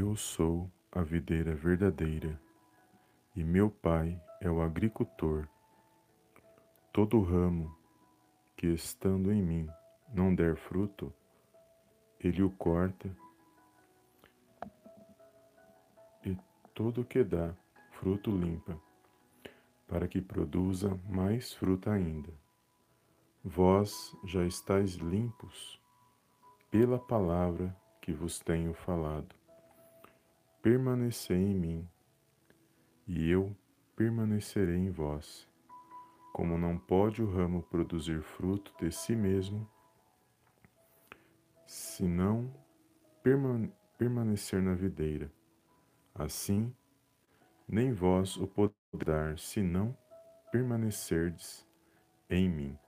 Eu sou a videira verdadeira, e meu pai é o agricultor. Todo ramo que estando em mim não der fruto, ele o corta, e todo que dá fruto limpa, para que produza mais fruta ainda. Vós já estáis limpos pela palavra que vos tenho falado permanecei em mim, e eu permanecerei em vós. Como não pode o ramo produzir fruto de si mesmo, se não permanecer na videira, assim nem vós o podeis se não permanecerdes em mim.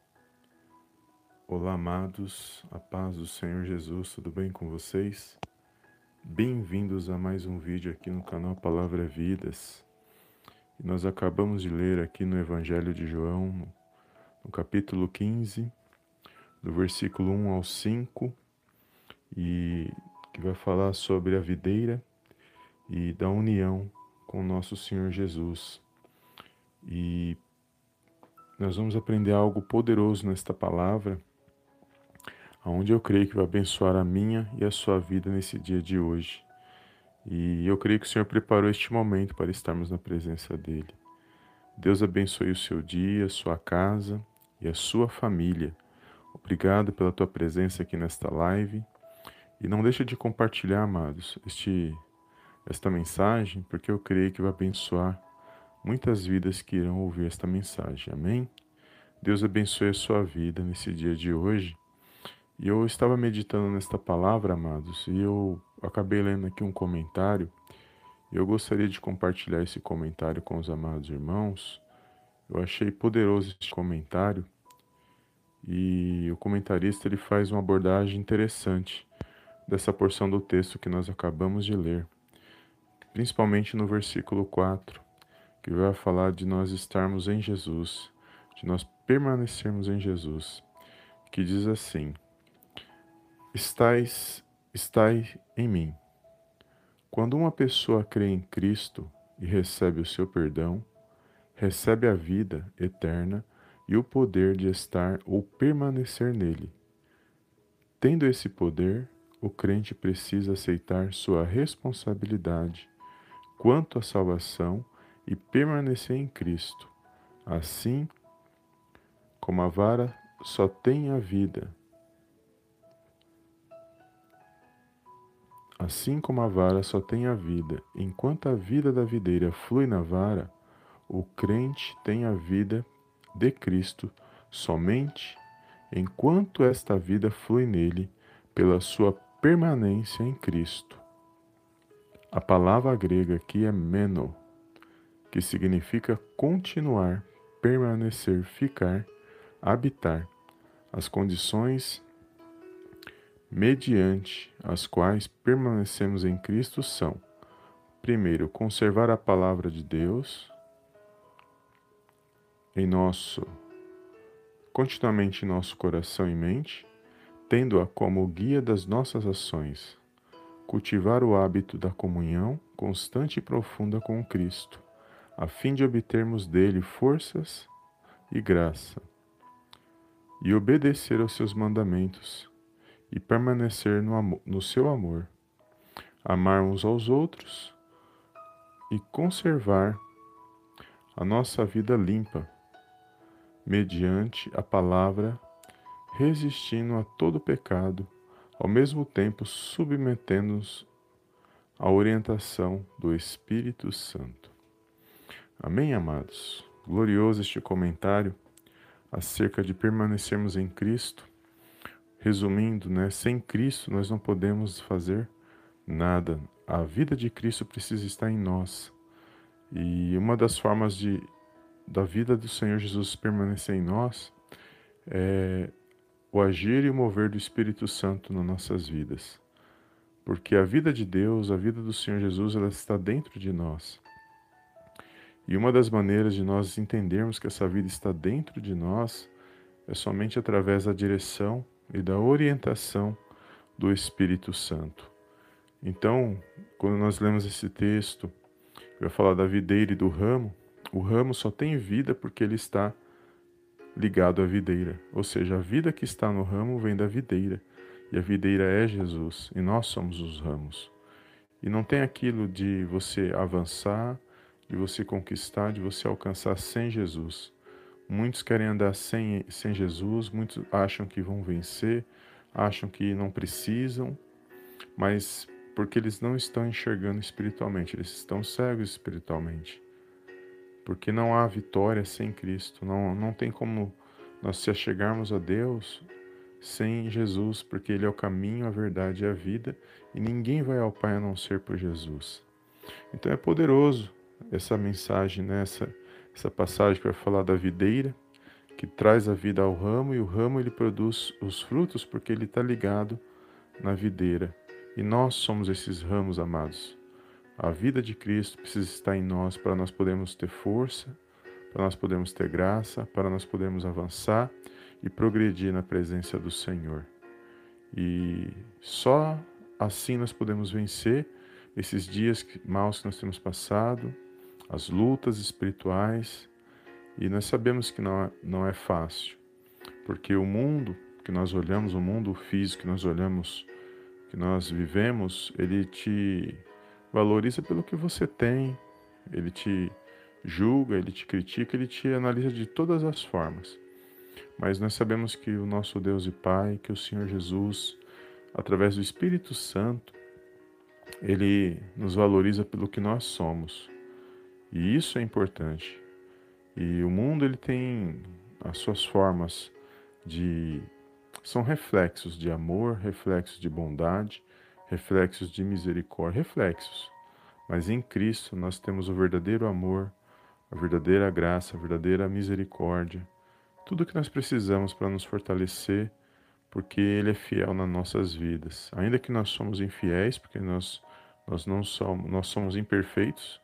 Olá, amados, a paz do Senhor Jesus, tudo bem com vocês? Bem-vindos a mais um vídeo aqui no canal Palavra Vidas. E nós acabamos de ler aqui no Evangelho de João, no, capítulo 15, do versículo 1 ao 5, e que vai falar sobre a videira e da união com nosso Senhor Jesus. E nós vamos aprender algo poderoso nesta palavra aonde eu creio que vai abençoar a minha e a sua vida nesse dia de hoje. E eu creio que o Senhor preparou este momento para estarmos na presença dele. Deus abençoe o seu dia, sua casa e a sua família. Obrigado pela tua presença aqui nesta live. E não deixa de compartilhar, amados, este, esta mensagem, porque eu creio que vai abençoar muitas vidas que irão ouvir esta mensagem. Amém? Deus abençoe a sua vida nesse dia de hoje e eu estava meditando nesta palavra, amados, e eu acabei lendo aqui um comentário. E eu gostaria de compartilhar esse comentário com os amados irmãos. Eu achei poderoso esse comentário. E o comentarista ele faz uma abordagem interessante dessa porção do texto que nós acabamos de ler, principalmente no versículo 4, que vai falar de nós estarmos em Jesus, de nós permanecermos em Jesus, que diz assim: estais, estais em mim. Quando uma pessoa crê em Cristo e recebe o seu perdão, recebe a vida eterna e o poder de estar ou permanecer nele. Tendo esse poder, o crente precisa aceitar sua responsabilidade quanto à salvação e permanecer em Cristo. Assim como a vara só tem a vida Assim como a vara só tem a vida, enquanto a vida da videira flui na vara, o crente tem a vida de Cristo somente enquanto esta vida flui nele pela sua permanência em Cristo. A palavra grega aqui é meno, que significa continuar, permanecer, ficar, habitar. As condições mediante as quais permanecemos em Cristo são: primeiro, conservar a palavra de Deus em nosso continuamente em nosso coração e mente, tendo-a como guia das nossas ações. Cultivar o hábito da comunhão constante e profunda com Cristo, a fim de obtermos dele forças e graça, e obedecer aos seus mandamentos e permanecer no, amor, no seu amor, amar uns aos outros e conservar a nossa vida limpa, mediante a palavra, resistindo a todo pecado, ao mesmo tempo submetendo-nos à orientação do Espírito Santo. Amém, amados? Glorioso este comentário acerca de permanecermos em Cristo Resumindo, né, sem Cristo nós não podemos fazer nada. A vida de Cristo precisa estar em nós. E uma das formas de da vida do Senhor Jesus permanecer em nós é o agir e o mover do Espírito Santo nas nossas vidas. Porque a vida de Deus, a vida do Senhor Jesus, ela está dentro de nós. E uma das maneiras de nós entendermos que essa vida está dentro de nós é somente através da direção e da orientação do Espírito Santo. Então, quando nós lemos esse texto, vai falar da videira e do ramo, o ramo só tem vida porque ele está ligado à videira. Ou seja, a vida que está no ramo vem da videira. E a videira é Jesus, e nós somos os ramos. E não tem aquilo de você avançar, de você conquistar, de você alcançar sem Jesus. Muitos querem andar sem, sem Jesus, muitos acham que vão vencer, acham que não precisam, mas porque eles não estão enxergando espiritualmente, eles estão cegos espiritualmente. Porque não há vitória sem Cristo, não, não tem como nós se achegarmos a Deus sem Jesus, porque Ele é o caminho, a verdade e a vida, e ninguém vai ao Pai a não ser por Jesus. Então é poderoso essa mensagem, né? Essa passagem que vai falar da videira, que traz a vida ao ramo, e o ramo ele produz os frutos porque ele está ligado na videira. E nós somos esses ramos, amados. A vida de Cristo precisa estar em nós para nós podermos ter força, para nós podermos ter graça, para nós podermos avançar e progredir na presença do Senhor. E só assim nós podemos vencer esses dias maus que nós temos passado, as lutas espirituais, e nós sabemos que não é, não é fácil, porque o mundo que nós olhamos, o mundo físico que nós olhamos, que nós vivemos, ele te valoriza pelo que você tem, ele te julga, ele te critica, ele te analisa de todas as formas. Mas nós sabemos que o nosso Deus e Pai, que o Senhor Jesus, através do Espírito Santo, ele nos valoriza pelo que nós somos. E isso é importante. E o mundo ele tem as suas formas de são reflexos de amor, reflexos de bondade, reflexos de misericórdia, reflexos. Mas em Cristo nós temos o verdadeiro amor, a verdadeira graça, a verdadeira misericórdia, tudo que nós precisamos para nos fortalecer, porque Ele é fiel nas nossas vidas. Ainda que nós somos infiéis, porque nós, nós não somos, nós somos imperfeitos,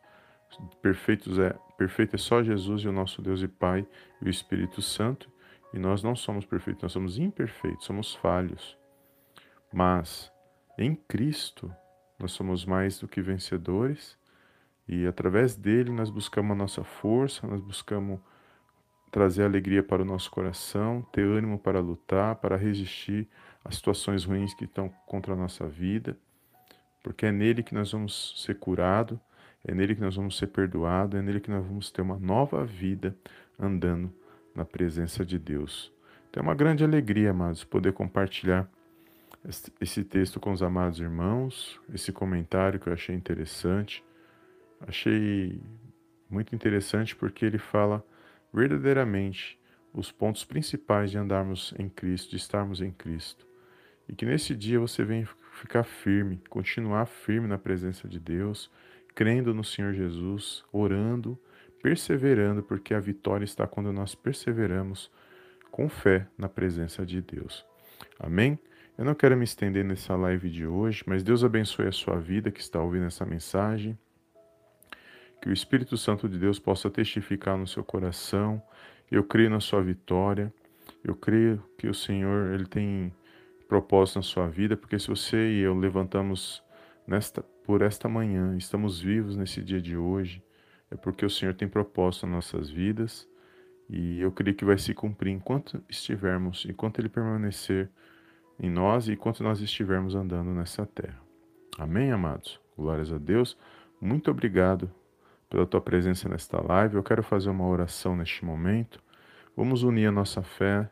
perfeitos é, perfeito é só Jesus e o nosso Deus e Pai e o Espírito Santo, e nós não somos perfeitos, nós somos imperfeitos, somos falhos. Mas em Cristo nós somos mais do que vencedores, e através dele nós buscamos a nossa força, nós buscamos trazer alegria para o nosso coração, ter ânimo para lutar, para resistir às situações ruins que estão contra a nossa vida, porque é nele que nós vamos ser curados, é nele que nós vamos ser perdoados, é nele que nós vamos ter uma nova vida andando na presença de Deus. Então é uma grande alegria, amados, poder compartilhar esse texto com os amados irmãos, esse comentário que eu achei interessante. Achei muito interessante porque ele fala verdadeiramente os pontos principais de andarmos em Cristo, de estarmos em Cristo. E que nesse dia você venha ficar firme, continuar firme na presença de Deus, crendo no Senhor Jesus, orando, perseverando, porque a vitória está quando nós perseveramos com fé na presença de Deus. Amém? Eu não quero me estender nessa live de hoje, mas Deus abençoe a sua vida que está ouvindo essa mensagem que o Espírito Santo de Deus possa testificar no seu coração. Eu creio na sua vitória. Eu creio que o Senhor ele tem propósito na sua vida, porque se você e eu levantamos nesta por esta manhã, estamos vivos nesse dia de hoje, é porque o Senhor tem propósito nas nossas vidas. E eu creio que vai se cumprir enquanto estivermos, enquanto ele permanecer em nós e enquanto nós estivermos andando nessa terra. Amém, amados? Glórias a Deus. Muito obrigado pela tua presença nesta live. Eu quero fazer uma oração neste momento. Vamos unir a nossa fé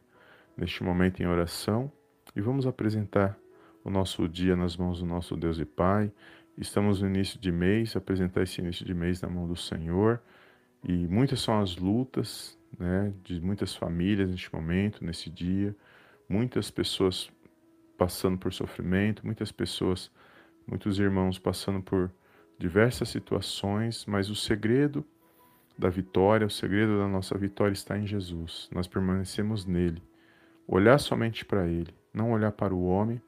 neste momento em oração e vamos apresentar o nosso dia nas mãos do nosso Deus e Pai. Estamos no início de mês, apresentar esse início de mês na mão do Senhor. E muitas são as lutas né, de muitas famílias neste momento, nesse dia. Muitas pessoas passando por sofrimento, muitas pessoas, muitos irmãos passando por diversas situações, mas o segredo da vitória, o segredo da nossa vitória está em Jesus. Nós permanecemos nele. Olhar somente para ele, não olhar para o homem,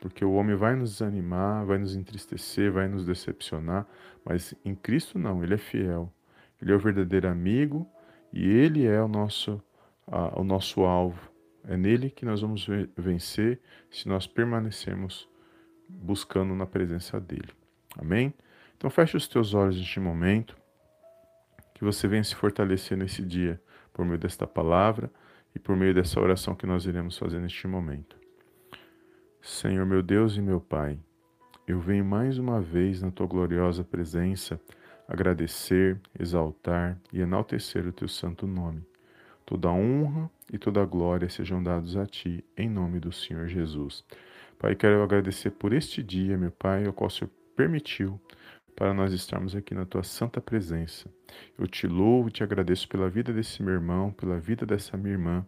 porque o homem vai nos desanimar, vai nos entristecer, vai nos decepcionar, mas em Cristo não, ele é fiel. Ele é o verdadeiro amigo e ele é o nosso o nosso alvo. É nele que nós vamos vencer se nós permanecermos buscando na presença dele. Amém? Então feche os teus olhos neste momento, que você venha se fortalecer nesse dia por meio desta palavra e por meio dessa oração que nós iremos fazer neste momento. Senhor meu Deus e meu Pai, eu venho mais uma vez na tua gloriosa presença agradecer, exaltar e enaltecer o teu santo nome. Toda honra e toda glória sejam dados a ti, em nome do Senhor Jesus. Pai, quero agradecer por este dia, meu Pai, o qual o Senhor permitiu para nós estarmos aqui na tua santa presença. Eu te louvo e te agradeço pela vida desse meu irmão, pela vida dessa minha irmã,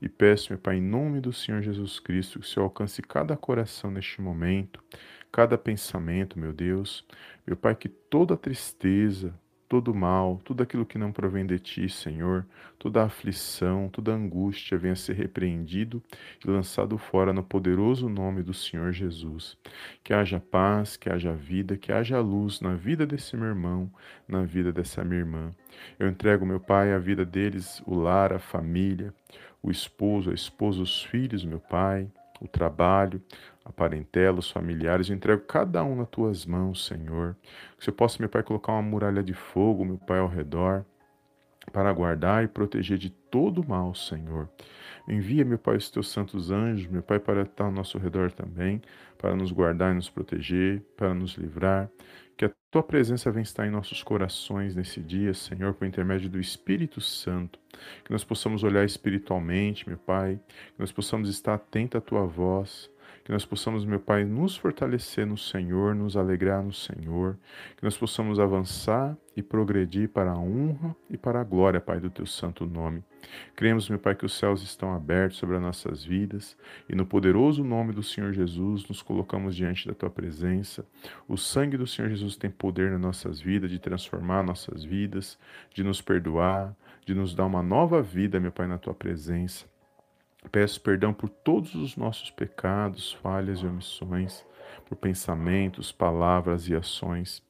e peço, meu Pai, em nome do Senhor Jesus Cristo, que o Senhor alcance cada coração neste momento, cada pensamento, meu Deus. Meu Pai, que toda tristeza, todo mal, tudo aquilo que não provém de ti, Senhor, toda aflição, toda angústia venha ser repreendido e lançado fora no poderoso nome do Senhor Jesus. Que haja paz, que haja vida, que haja luz na vida desse meu irmão, na vida dessa minha irmã. Eu entrego, meu Pai, a vida deles, o lar, a família, o esposo, a esposa, os filhos, meu Pai, o trabalho, a parentela, os familiares, eu entrego cada um nas tuas mãos, Senhor. Que você possa, meu Pai, colocar uma muralha de fogo, meu Pai, ao redor, para guardar e proteger de todo mal, Senhor. Envia, meu Pai, os teus santos anjos, meu Pai, para estar ao nosso redor também, para nos guardar e nos proteger, para nos livrar. Que a tua presença venha estar em nossos corações nesse dia, Senhor, por intermédio do Espírito Santo. Que nós possamos olhar espiritualmente, meu Pai, que nós possamos estar atentos à tua voz que nós possamos, meu Pai, nos fortalecer no Senhor, nos alegrar no Senhor, que nós possamos avançar e progredir para a honra e para a glória, Pai, do Teu santo nome. Cremos, meu Pai, que os céus estão abertos sobre as nossas vidas e no poderoso nome do Senhor Jesus nos colocamos diante da Tua presença. O sangue do Senhor Jesus tem poder nas nossas vidas de transformar nossas vidas, de nos perdoar, de nos dar uma nova vida, meu Pai, na Tua presença. Peço perdão por todos os nossos pecados, falhas e omissões, por pensamentos, palavras e ações.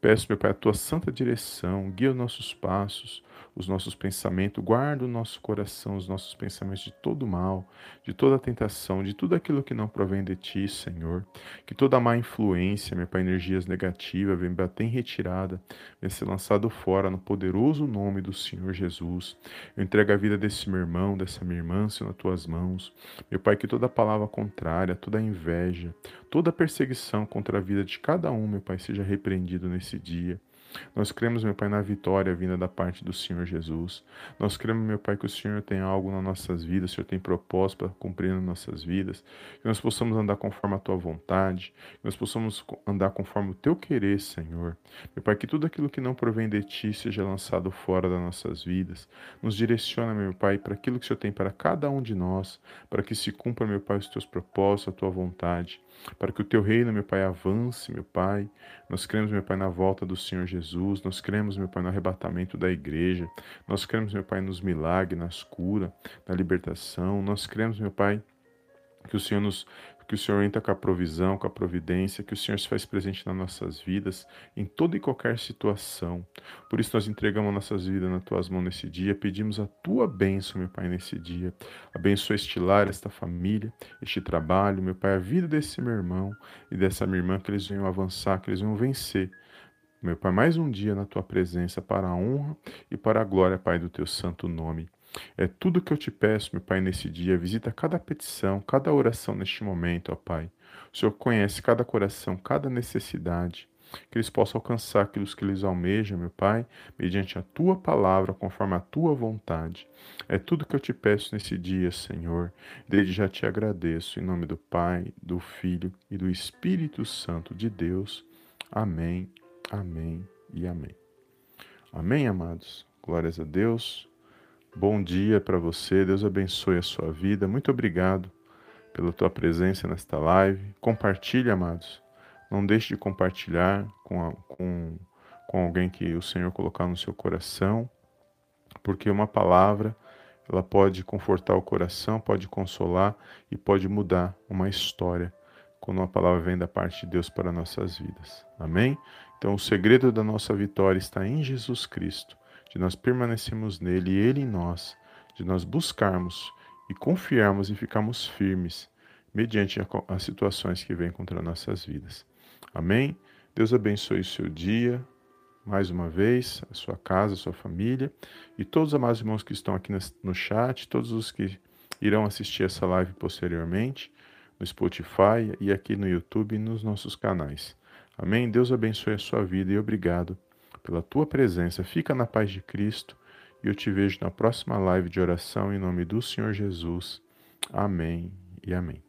Peço, meu Pai, a tua santa direção, guia os nossos passos, os nossos pensamentos, guarda o nosso coração, os nossos pensamentos de todo mal, de toda tentação, de tudo aquilo que não provém de ti, Senhor. Que toda má influência, meu Pai, energias negativas, venha bater em retirada, venha ser lançado fora no poderoso nome do Senhor Jesus. Eu entrego a vida desse meu irmão, dessa minha irmã, Senhor, nas tuas mãos. Meu Pai, que toda palavra contrária, toda inveja, toda perseguição contra a vida de cada um, meu Pai, seja repreendido nesse dia. Nós cremos, meu Pai, na vitória vinda da parte do Senhor Jesus. Nós cremos, meu Pai, que o Senhor tem algo nas nossas vidas, o Senhor tem propósito para cumprir nas nossas vidas, que nós possamos andar conforme a Tua vontade, que nós possamos andar conforme o Teu querer, Senhor. Meu Pai, que tudo aquilo que não provém de Ti seja lançado fora das nossas vidas. Nos direciona, meu Pai, para aquilo que o Senhor tem para cada um de nós, para que se cumpra, meu Pai, os Teus propósitos, a Tua vontade para que o teu reino, meu Pai, avance, meu Pai. Nós cremos, meu Pai, na volta do Senhor Jesus, nós cremos, meu Pai, no arrebatamento da igreja, nós cremos, meu Pai, nos milagres, nas curas, na libertação, nós cremos, meu Pai, que o Senhor nos que o Senhor entra com a provisão, com a providência, que o Senhor se faz presente nas nossas vidas, em toda e qualquer situação. Por isso nós entregamos nossas vidas nas tuas mãos nesse dia, pedimos a tua bênção, meu Pai, nesse dia. Abençoa este lar, esta família, este trabalho, meu Pai, a vida desse meu irmão e dessa minha irmã, que eles venham avançar, que eles venham vencer. Meu Pai, mais um dia na tua presença para a honra e para a glória, Pai, do teu santo nome. É tudo que eu te peço, meu Pai, nesse dia. Visita cada petição, cada oração neste momento, ó Pai. O Senhor conhece cada coração, cada necessidade. Que eles possam alcançar aquilo que eles almejam, meu Pai, mediante a tua palavra, conforme a tua vontade. É tudo que eu te peço nesse dia, Senhor. Desde já te agradeço, em nome do Pai, do Filho e do Espírito Santo de Deus. Amém, amém e amém. Amém, amados. Glórias a Deus. Bom dia para você, Deus abençoe a sua vida. Muito obrigado pela tua presença nesta live. Compartilhe, amados. Não deixe de compartilhar com, a, com, com alguém que o Senhor colocar no seu coração, porque uma palavra ela pode confortar o coração, pode consolar e pode mudar uma história quando uma palavra vem da parte de Deus para nossas vidas. Amém? Então, o segredo da nossa vitória está em Jesus Cristo de nós permanecermos nele e ele em nós, de nós buscarmos e confiarmos e ficarmos firmes, mediante as situações que vêm contra nossas vidas. Amém? Deus abençoe o seu dia, mais uma vez, a sua casa, a sua família e todos os amados irmãos que estão aqui no chat, todos os que irão assistir essa live posteriormente no Spotify e aqui no YouTube e nos nossos canais. Amém? Deus abençoe a sua vida e obrigado pela tua presença. Fica na paz de Cristo e eu te vejo na próxima live de oração em nome do Senhor Jesus. Amém e amém.